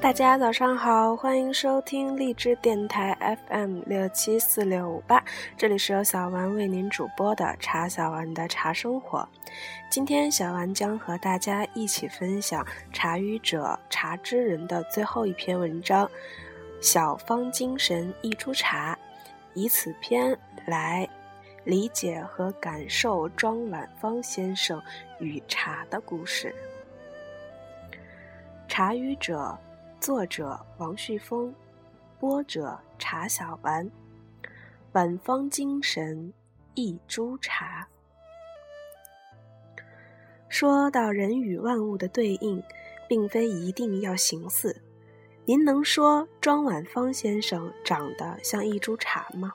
大家早上好，欢迎收听荔枝电台 FM 六七四六五八，这里是由小丸为您主播的茶小丸的茶生活。今天小丸将和大家一起分享茶语者茶之人的最后一篇文章《小方精神一株茶》，以此篇来理解和感受庄晚芳先生与茶的故事。茶语者。作者王旭峰，播者茶小丸。晚芳精神一株茶。说到人与万物的对应，并非一定要形似。您能说庄晚芳先生长得像一株茶吗？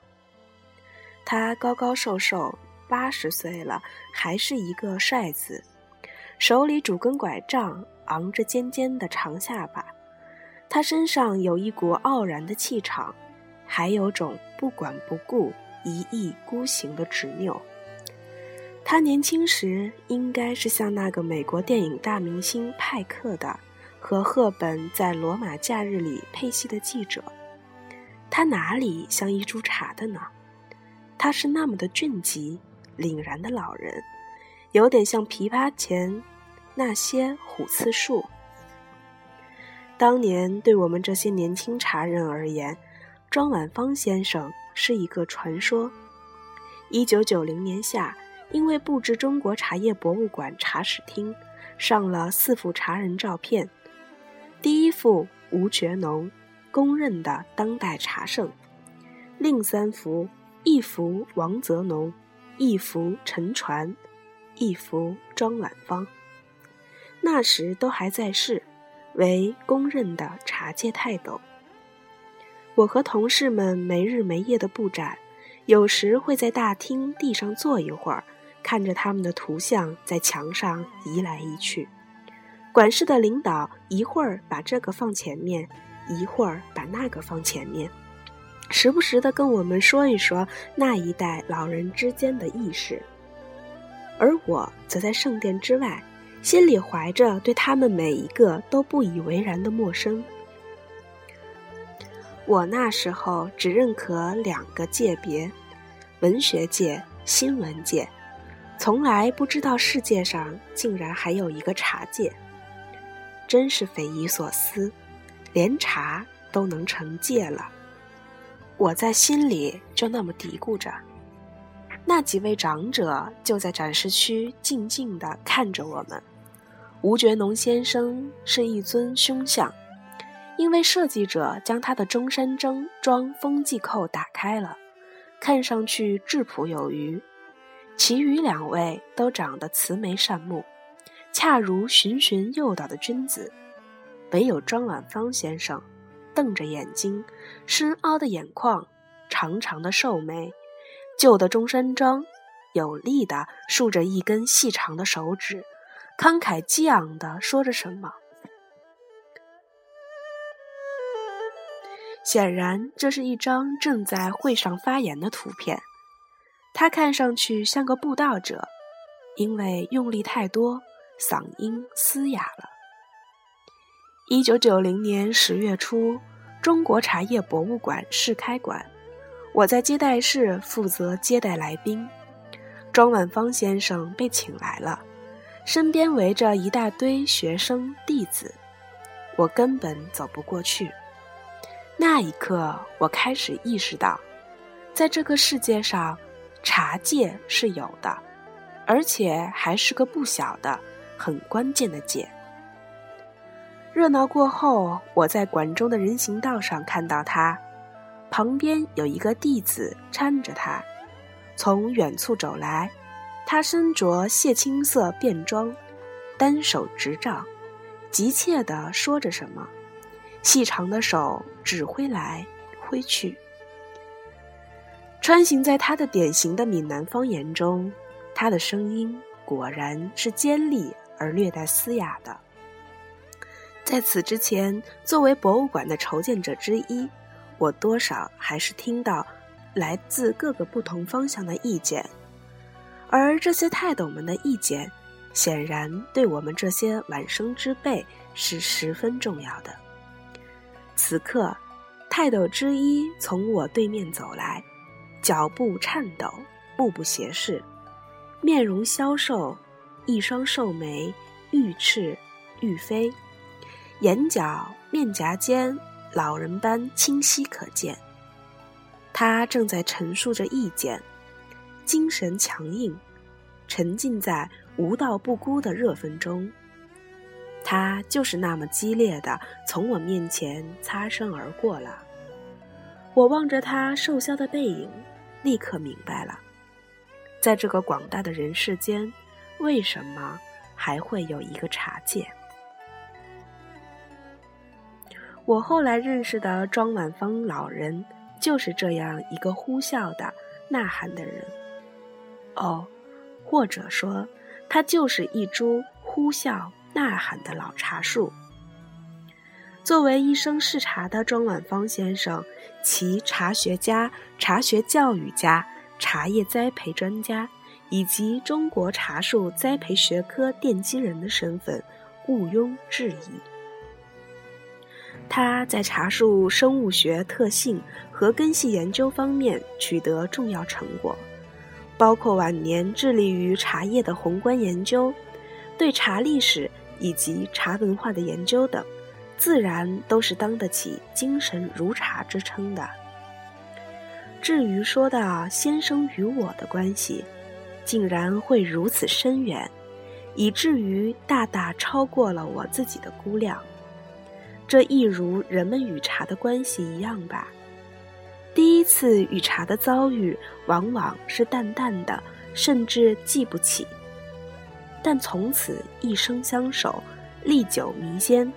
他高高瘦瘦，八十岁了，还是一个帅子，手里拄根拐杖，昂着尖尖的长下巴。他身上有一股傲然的气场，还有种不管不顾、一意孤行的执拗。他年轻时应该是像那个美国电影大明星派克的，和赫本在《罗马假日》里配戏的记者。他哪里像一株茶的呢？他是那么的俊极、凛然的老人，有点像琵琶前那些虎刺树。当年对我们这些年轻茶人而言，庄晚芳先生是一个传说。一九九零年夏，因为布置中国茶叶博物馆茶史厅，上了四幅茶人照片。第一幅吴觉农，公认的当代茶圣；另三幅，一幅王泽农，一幅陈传，一幅庄晚芳。那时都还在世。为公认的茶界泰斗。我和同事们没日没夜的布展，有时会在大厅地上坐一会儿，看着他们的图像在墙上移来移去。管事的领导一会儿把这个放前面，一会儿把那个放前面，时不时的跟我们说一说那一代老人之间的轶事。而我则在圣殿之外。心里怀着对他们每一个都不以为然的陌生。我那时候只认可两个界别：文学界、新闻界，从来不知道世界上竟然还有一个茶界。真是匪夷所思，连茶都能成界了。我在心里就那么嘀咕着。那几位长者就在展示区静静地看着我们。吴觉农先生是一尊凶相，因为设计者将他的中山装装风纪扣打开了，看上去质朴有余。其余两位都长得慈眉善目，恰如循循诱导的君子，唯有庄晚芳先生，瞪着眼睛，深凹的眼眶，长长的瘦眉，旧的中山装，有力地竖着一根细长的手指。慷慨激昂地说着什么，显然这是一张正在会上发言的图片。他看上去像个布道者，因为用力太多，嗓音嘶哑了。一九九零年十月初，中国茶叶博物馆试开馆，我在接待室负责接待来宾，庄晚芳先生被请来了。身边围着一大堆学生弟子，我根本走不过去。那一刻，我开始意识到，在这个世界上，茶界是有的，而且还是个不小的、很关键的界。热闹过后，我在馆中的人行道上看到他，旁边有一个弟子搀着他，从远处走来。他身着蟹青色便装，单手执杖，急切地说着什么，细长的手指挥来挥去。穿行在他的典型的闽南方言中，他的声音果然是尖利而略带嘶哑的。在此之前，作为博物馆的筹建者之一，我多少还是听到来自各个不同方向的意见。而这些泰斗们的意见，显然对我们这些晚生之辈是十分重要的。此刻，泰斗之一从我对面走来，脚步颤抖，目不斜视，面容消瘦，一双瘦眉欲赤欲飞，眼角、面颊间老人般清晰可见。他正在陈述着意见，精神强硬，沉浸在无道不孤的热愤中。他就是那么激烈的从我面前擦身而过了。我望着他瘦削的背影，立刻明白了，在这个广大的人世间，为什么还会有一个茶界？我后来认识的庄晚芳老人，就是这样一个呼啸的、呐喊的人。哦，或者说，他就是一株呼啸。呐喊的老茶树。作为一生嗜茶的庄晚芳先生，其茶学家、茶学教育家、茶叶栽培专家，以及中国茶树栽培学科奠基人的身份，毋庸置疑。他在茶树生物学特性和根系研究方面取得重要成果，包括晚年致力于茶叶的宏观研究，对茶历史。以及茶文化的研究等，自然都是当得起“精神如茶”之称的。至于说到先生与我的关系，竟然会如此深远，以至于大大超过了我自己的估量。这一如人们与茶的关系一样吧。第一次与茶的遭遇，往往是淡淡的，甚至记不起。但从此一生相守，历久弥坚，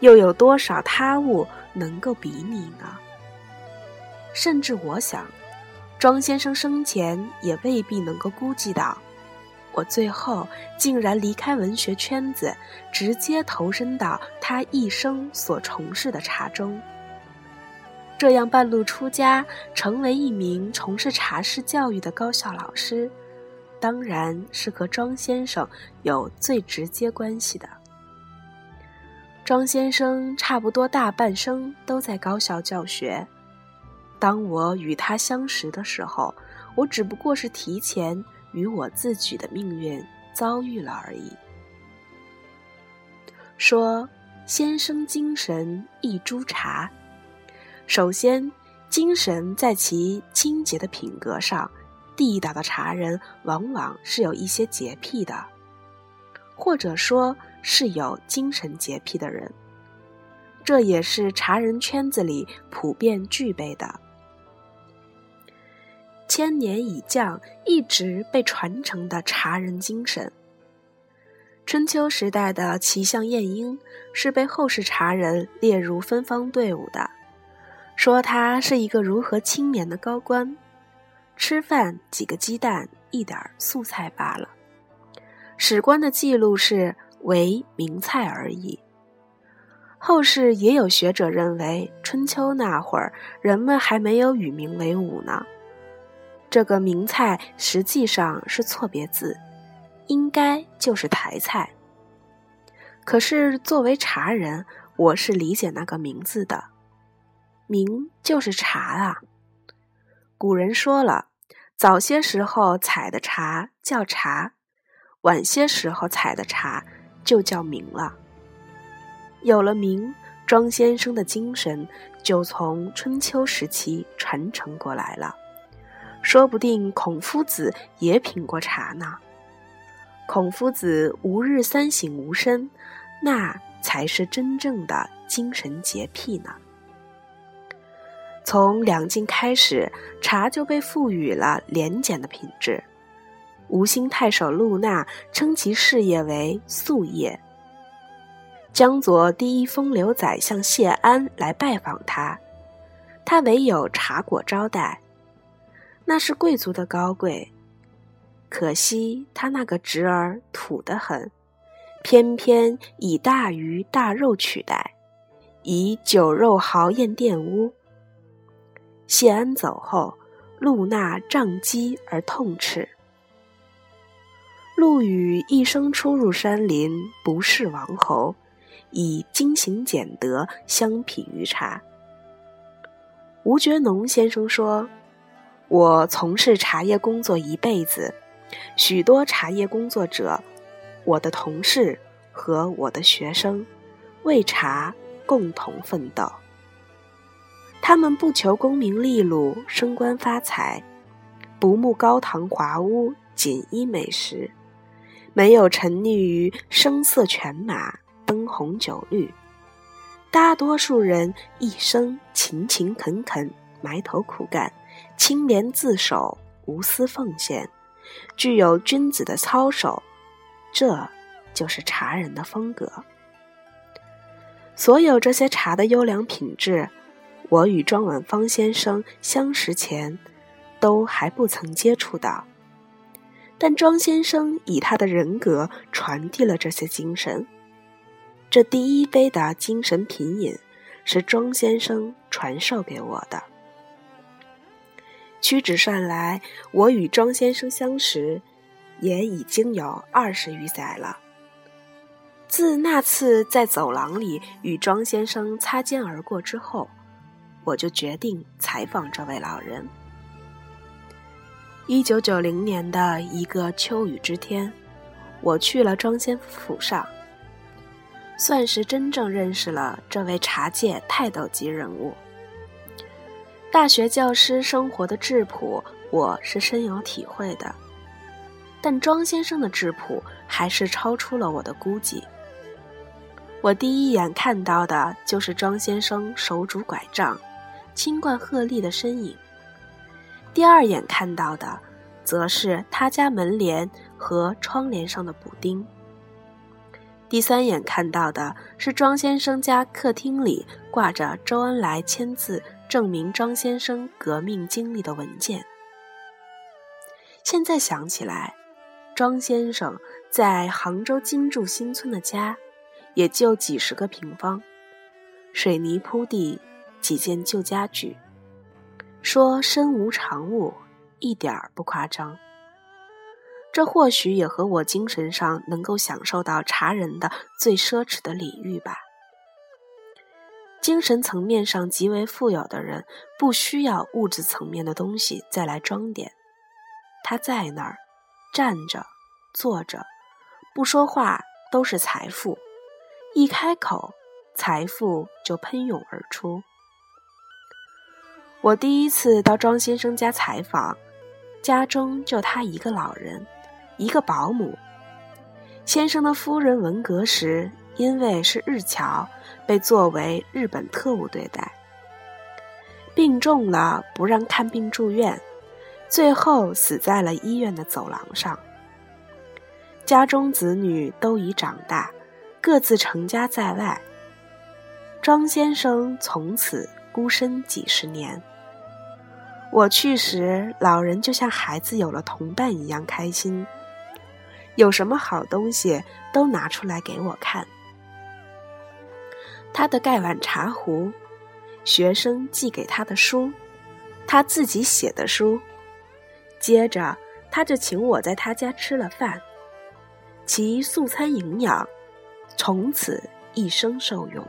又有多少他物能够比拟呢？甚至我想，庄先生生前也未必能够估计到，我最后竟然离开文学圈子，直接投身到他一生所从事的茶中。这样半路出家，成为一名从事茶室教育的高校老师。当然是和庄先生有最直接关系的。庄先生差不多大半生都在高校教学。当我与他相识的时候，我只不过是提前与我自己的命运遭遇了而已。说先生精神一株茶，首先，精神在其清洁的品格上。地道的茶人往往是有一些洁癖的，或者说是有精神洁癖的人，这也是茶人圈子里普遍具备的。千年以降一直被传承的茶人精神。春秋时代的齐相晏婴是被后世茶人列入芬芳队伍的，说他是一个如何清廉的高官。吃饭几个鸡蛋，一点素菜罢了。史官的记录是为名菜而已。后世也有学者认为，春秋那会儿人们还没有与名为伍呢。这个名菜实际上是错别字，应该就是台菜。可是作为茶人，我是理解那个名字的，名就是茶啊。古人说了。早些时候采的茶叫茶，晚些时候采的茶就叫名了。有了名，庄先生的精神就从春秋时期传承过来了。说不定孔夫子也品过茶呢。孔夫子吾日三省吾身，那才是真正的精神洁癖呢。从两晋开始，茶就被赋予了廉洁的品质。吴兴太守陆纳称其事业为素业。江左第一风流宰相谢安来拜访他，他唯有茶果招待，那是贵族的高贵。可惜他那个侄儿土得很，偏偏以大鱼大肉取代，以酒肉豪宴玷污。谢安走后，陆纳杖击而痛斥。陆羽一生出入山林，不是王侯，以精行俭德相匹于茶。吴觉农先生说：“我从事茶叶工作一辈子，许多茶叶工作者，我的同事和我的学生，为茶共同奋斗。他们不求功名利禄、升官发财，不慕高堂华屋、锦衣美食。”没有沉溺于声色犬马、灯红酒绿，大多数人一生勤勤恳恳、埋头苦干、清廉自守、无私奉献，具有君子的操守，这就是茶人的风格。所有这些茶的优良品质，我与庄晚芳先生相识前，都还不曾接触到。但庄先生以他的人格传递了这些精神。这第一杯的精神品饮是庄先生传授给我的。屈指算来，我与庄先生相识也已经有二十余载了。自那次在走廊里与庄先生擦肩而过之后，我就决定采访这位老人。一九九零年的一个秋雨之天，我去了庄先府上，算是真正认识了这位茶界泰斗级人物。大学教师生活的质朴，我是深有体会的，但庄先生的质朴还是超出了我的估计。我第一眼看到的就是庄先生手拄拐杖，轻冠鹤立的身影。第二眼看到的，则是他家门帘和窗帘上的补丁。第三眼看到的是庄先生家客厅里挂着周恩来签字证明庄先生革命经历的文件。现在想起来，庄先生在杭州金柱新村的家，也就几十个平方，水泥铺地，几件旧家具。说身无长物，一点儿不夸张。这或许也和我精神上能够享受到茶人的最奢侈的礼遇吧。精神层面上极为富有的人，不需要物质层面的东西再来装点。他在那儿站着、坐着，不说话都是财富；一开口，财富就喷涌而出。我第一次到庄先生家采访，家中就他一个老人，一个保姆。先生的夫人文革时因为是日侨，被作为日本特务对待，病重了不让看病住院，最后死在了医院的走廊上。家中子女都已长大，各自成家在外，庄先生从此孤身几十年。我去时，老人就像孩子有了同伴一样开心，有什么好东西都拿出来给我看。他的盖碗茶壶，学生寄给他的书，他自己写的书。接着，他就请我在他家吃了饭，其素餐营养，从此一生受用。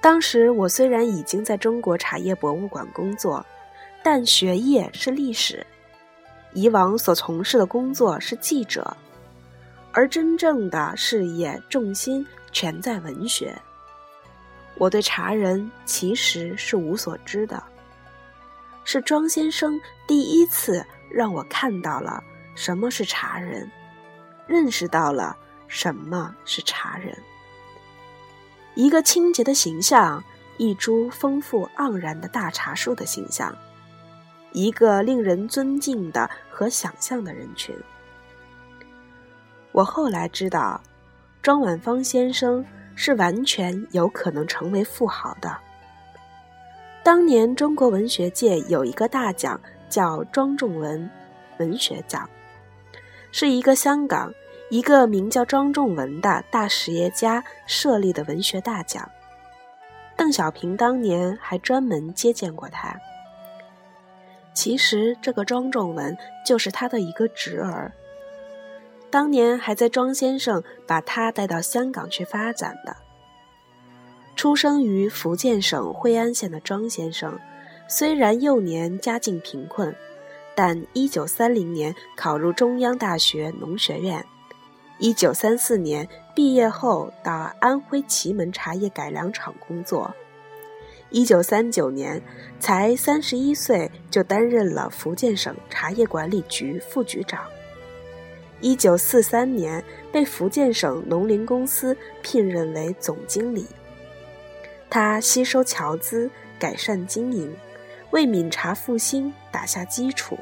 当时我虽然已经在中国茶叶博物馆工作。但学业是历史，以往所从事的工作是记者，而真正的事业重心全在文学。我对茶人其实是无所知的，是庄先生第一次让我看到了什么是茶人，认识到了什么是茶人。一个清洁的形象，一株丰富盎然的大茶树的形象。一个令人尊敬的和想象的人群。我后来知道，庄晚芳先生是完全有可能成为富豪的。当年中国文学界有一个大奖，叫庄仲文文学奖，是一个香港一个名叫庄仲文的大实业家设立的文学大奖。邓小平当年还专门接见过他。其实，这个庄仲文就是他的一个侄儿。当年还在庄先生把他带到香港去发展的。出生于福建省惠安县的庄先生，虽然幼年家境贫困，但1930年考入中央大学农学院，1934年毕业后到安徽祁门茶叶改良厂工作，1939年才31岁就担任了福建省茶叶管理局副局长。一九四三年，被福建省农林公司聘任为总经理。他吸收侨资，改善经营，为闽茶复兴打下基础。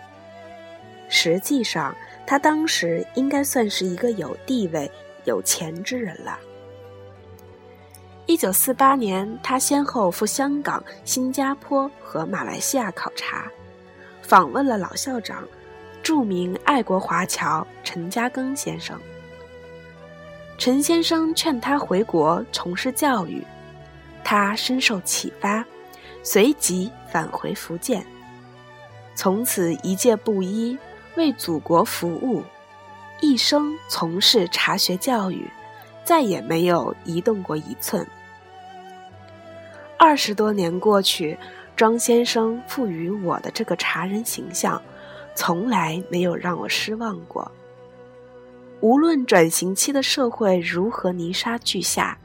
实际上，他当时应该算是一个有地位、有钱之人了。一九四八年，他先后赴香港、新加坡和马来西亚考察，访问了老校长。著名爱国华侨陈嘉庚先生，陈先生劝他回国从事教育，他深受启发，随即返回福建，从此一介布衣，为祖国服务，一生从事茶学教育，再也没有移动过一寸。二十多年过去，庄先生赋予我的这个茶人形象。从来没有让我失望过。无论转型期的社会如何泥沙俱下，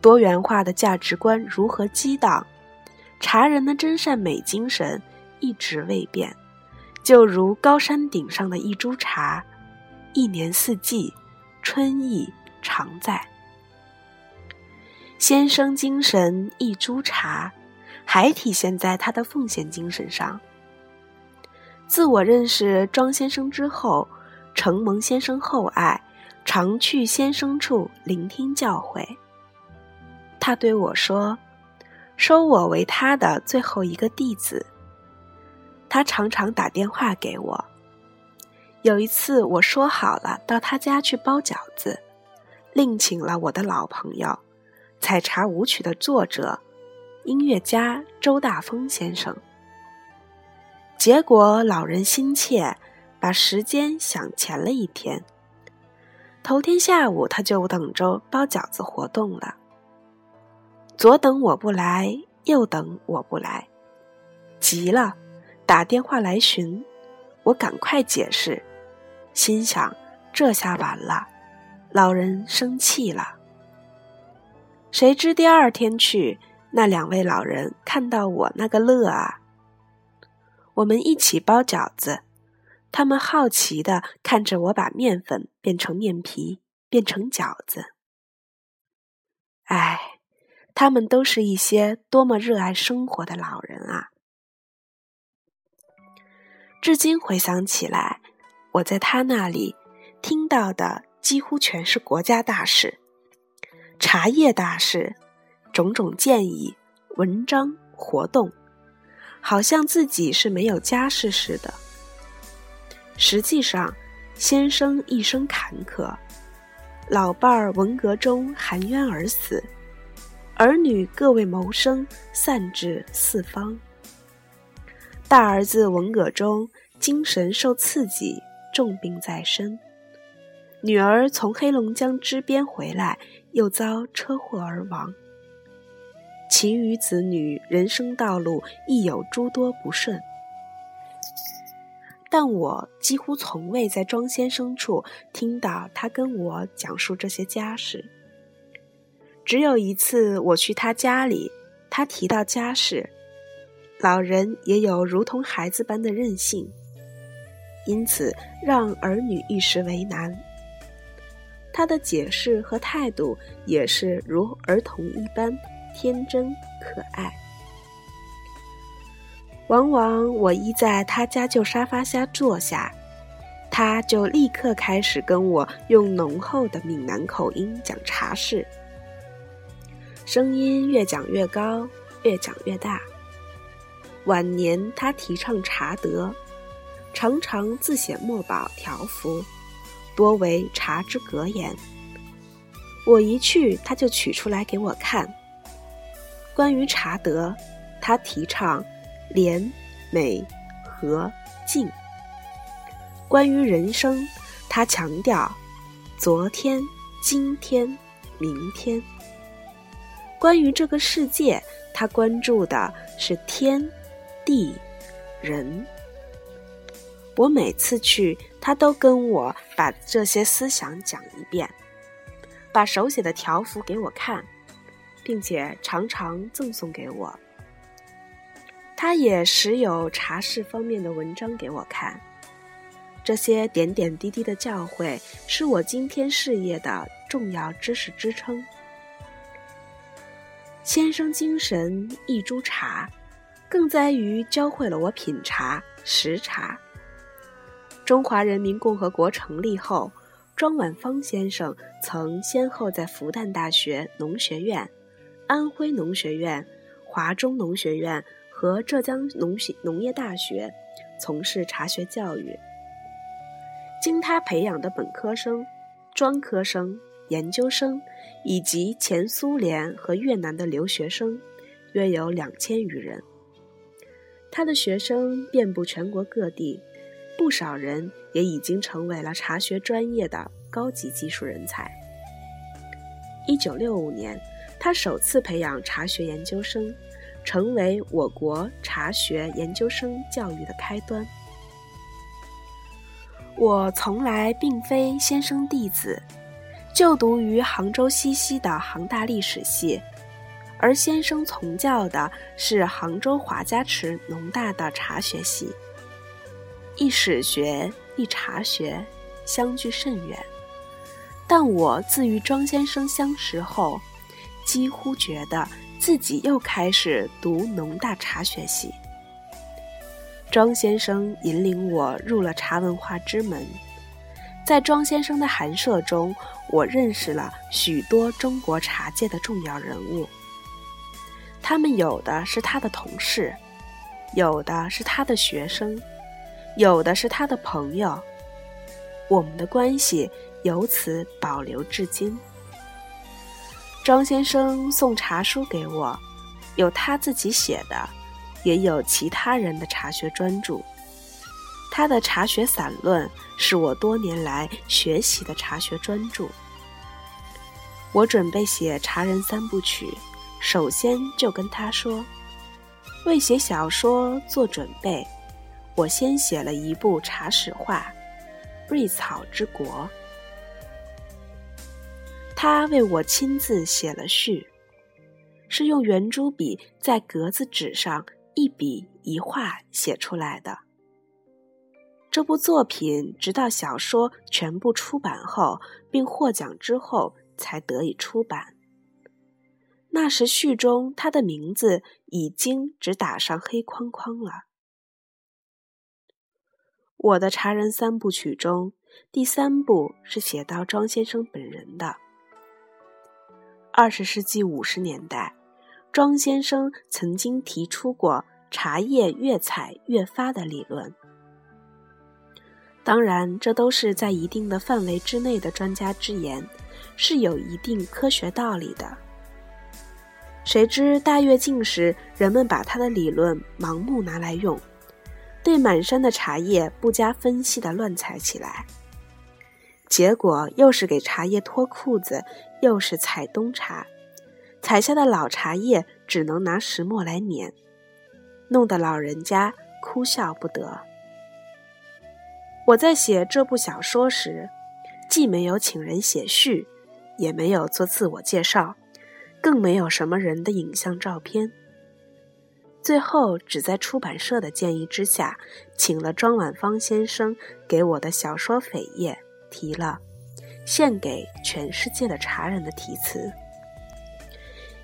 多元化的价值观如何激荡，茶人的真善美精神一直未变，就如高山顶上的一株茶，一年四季，春意常在。先生精神一株茶，还体现在他的奉献精神上。自我认识庄先生之后，承蒙先生厚爱，常去先生处聆听教诲。他对我说：“收我为他的最后一个弟子。”他常常打电话给我。有一次，我说好了到他家去包饺子，另请了我的老朋友，采茶舞曲的作者、音乐家周大风先生。结果老人心切，把时间想前了一天。头天下午他就等着包饺子活动了。左等我不来，右等我不来，急了，打电话来寻。我赶快解释，心想这下完了，老人生气了。谁知第二天去，那两位老人看到我那个乐啊！我们一起包饺子，他们好奇的看着我把面粉变成面皮，变成饺子。哎，他们都是一些多么热爱生活的老人啊！至今回想起来，我在他那里听到的几乎全是国家大事、茶叶大事、种种建议、文章、活动。好像自己是没有家世似的。实际上，先生一生坎坷，老伴儿文革中含冤而死，儿女各为谋生，散至四方。大儿子文革中精神受刺激，重病在身；女儿从黑龙江支边回来，又遭车祸而亡。其余子女人生道路亦有诸多不顺，但我几乎从未在庄先生处听到他跟我讲述这些家事。只有一次我去他家里，他提到家事，老人也有如同孩子般的任性，因此让儿女一时为难。他的解释和态度也是如儿童一般。天真可爱，往往我一在他家旧沙发下坐下，他就立刻开始跟我用浓厚的闽南口音讲茶事，声音越讲越高，越讲越大。晚年他提倡茶德，常常自写墨宝条幅，多为茶之格言。我一去，他就取出来给我看。关于茶德，他提倡廉、美、和、静；关于人生，他强调昨天、今天、明天。关于这个世界，他关注的是天、地、人。我每次去，他都跟我把这些思想讲一遍，把手写的条幅给我看，并且常常赠送给我。他也时有茶事方面的文章给我看。这些点点滴滴的教诲，是我今天事业的重要知识支撑。先生精神一株茶，更在于教会了我品茶识茶。中华人民共和国成立后，庄晚芳先生曾先后在复旦大学农学院、安徽农学院、华中农学院和浙江农学农业大学从事茶学教育。经他培养的本科生、专科生、研究生，以及前苏联和越南的留学生，约有两千余人。他的学生遍布全国各地，不少人也已经成为了茶学专业的高级技术人才。一九六五年，他首次培养茶学研究生，成为我国茶学研究生教育的开端。我从来并非先生弟子，就读于杭州西溪的杭大历史系，而先生从教的是杭州华家池农大的茶学系。一史学一茶学，相距甚远。但我自与庄先生相识后，几乎觉得自己又开始读农大茶学系。庄先生引领我入了茶文化之门，在庄先生的寒舍中，我认识了许多中国茶界的重要人物。他们有的是他的同事，有的是他的学生，有的是他的朋友。我们的关系由此保留至今。庄先生送茶书给我，有他自己写的。也有其他人的茶学专著，他的茶学散论是我多年来学习的茶学专著。我准备写茶人三部曲，首先就跟他说，为写小说做准备，我先写了一部茶史画《瑞草之国》，他为我亲自写了序，是用圆珠笔在格子纸上。一笔一画写出来的这部作品，直到小说全部出版后并获奖之后，才得以出版。那时序中他的名字已经只打上黑框框了。我的茶人三部曲中，第三部是写到庄先生本人的。二十世纪五十年代。庄先生曾经提出过“茶叶越采越发”的理论，当然，这都是在一定的范围之内的专家之言，是有一定科学道理的。谁知大跃进时，人们把他的理论盲目拿来用，对满山的茶叶不加分析的乱采起来，结果又是给茶叶脱裤子，又是采冬茶。采下的老茶叶只能拿石磨来碾，弄得老人家哭笑不得。我在写这部小说时，既没有请人写序，也没有做自我介绍，更没有什么人的影像照片。最后，只在出版社的建议之下，请了庄晚芳先生给我的小说扉页提了“献给全世界的茶人”的题词。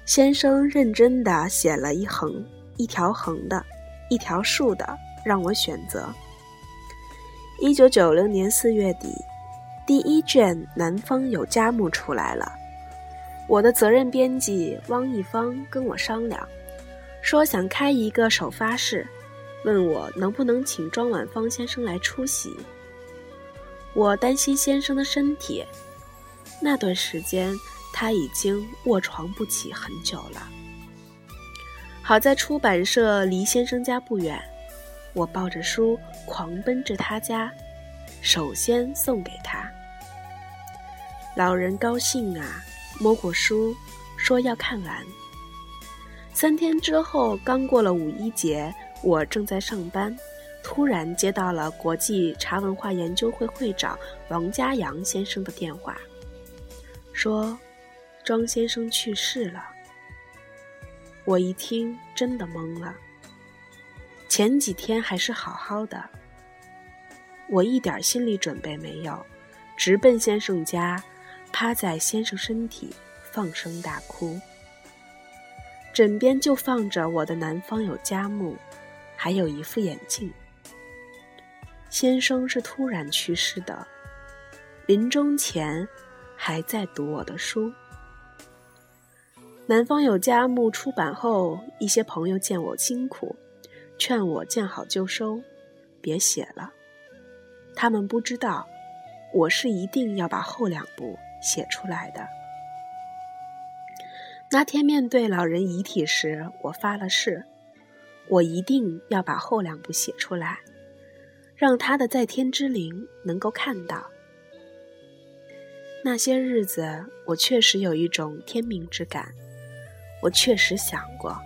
先生认真地写了一横、一条横的、一条竖的，让我选择。一九九零年四月底，第一卷《南方有佳木》出来了。我的责任编辑汪一芳跟我商量，说想开一个首发式，问我能不能请庄晚芳先生来出席。我担心先生的身体，那段时间。他已经卧床不起很久了。好在出版社离先生家不远，我抱着书狂奔至他家，首先送给他。老人高兴啊，摸过书，说要看完。三天之后，刚过了五一节，我正在上班，突然接到了国际茶文化研究会会长王家阳先生的电话，说庄先生去世了。我一听，真的懵了。前几天还是好好的，我一点心理准备没有，直奔先生家，趴在先生身体，放声大哭。枕边就放着我的南方有佳木，还有一副眼镜。先生是突然去世的，临终前还在读我的书。南方有佳木出版后，一些朋友见我辛苦，劝我见好就收，别写了。他们不知道，我是一定要把后两部写出来的。那天面对老人遗体时，我发了誓，我一定要把后两部写出来，让他的在天之灵能够看到。那些日子，我确实有一种天命之感。我确实想过，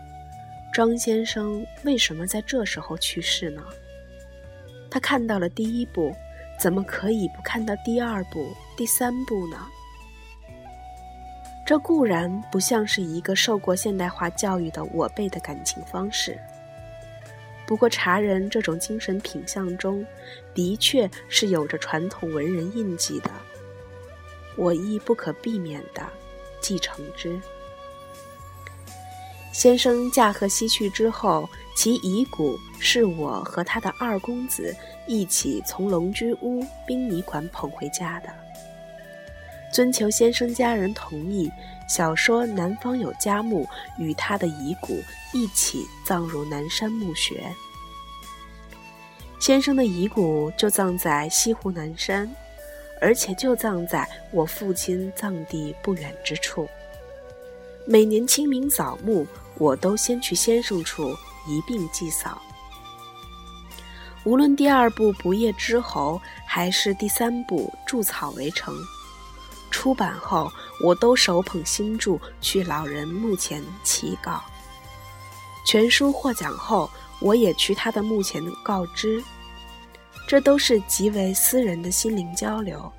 庄先生为什么在这时候去世呢？他看到了第一部，怎么可以不看到第二部、第三部呢？这固然不像是一个受过现代化教育的我辈的感情方式，不过茶人这种精神品相中，的确是有着传统文人印记的，我亦不可避免的继承之。先生驾鹤西去之后，其遗骨是我和他的二公子一起从龙居屋殡仪馆捧回家的。遵求先生家人同意，小说《南方有佳木》与他的遗骨一起葬入南山墓穴。先生的遗骨就葬在西湖南山，而且就葬在我父亲葬地不远之处。每年清明扫墓。我都先去先生处一并祭扫。无论第二部《不夜之侯》还是第三部《筑草围城》，出版后我都手捧新著去老人墓前祈告。全书获奖后，我也去他的墓前告知。这都是极为私人的心灵交流，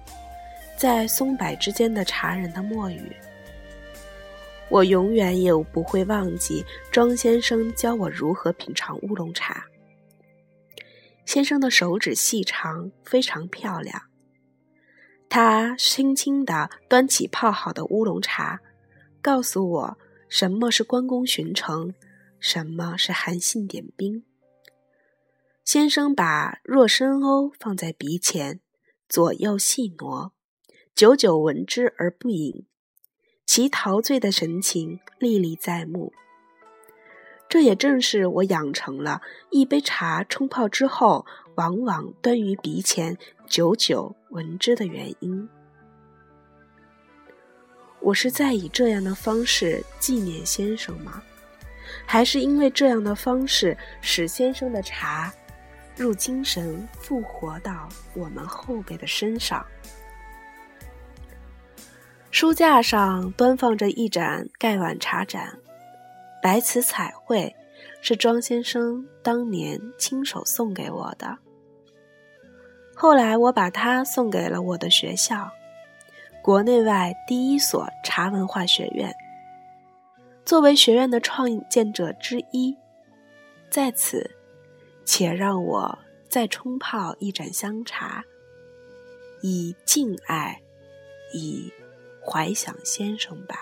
在松柏之间的茶人的墨语。我永远也不会忘记庄先生教我如何品尝乌龙茶。先生的手指细长，非常漂亮。他轻轻地端起泡好的乌龙茶，告诉我什么是关公巡城，什么是韩信点兵。先生把若深瓯放在鼻前，左右细挪，久久闻之而不饮。其陶醉的神情历历在目，这也正是我养成了一杯茶冲泡之后，往往端于鼻前，久久闻之的原因。我是在以这样的方式纪念先生吗？还是因为这样的方式使先生的茶入精神，复活到我们后辈的身上？书架上端放着一盏盖碗茶盏，白瓷彩绘，是庄先生当年亲手送给我的。后来我把它送给了我的学校，国内外第一所茶文化学院。作为学院的创建者之一，在此，且让我再冲泡一盏香茶，以敬爱，以。怀想先生吧。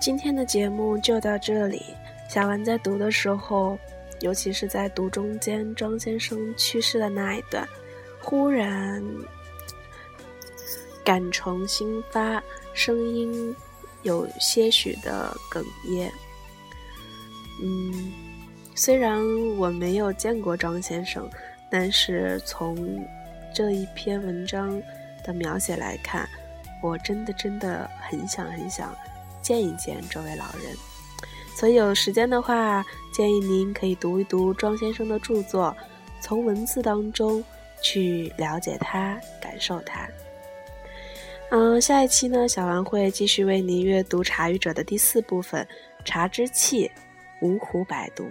今天的节目就到这里。小丸在读的时候，尤其是在读中间庄先生去世的那一段，忽然。感重新发，声音有些许的哽咽。嗯，虽然我没有见过庄先生，但是从这一篇文章的描写来看，我真的真的很想很想见一见这位老人。所以有时间的话，建议您可以读一读庄先生的著作，从文字当中去了解他，感受他。嗯，下一期呢，小王会继续为您阅读《茶语者》的第四部分《茶之气》，五虎百毒。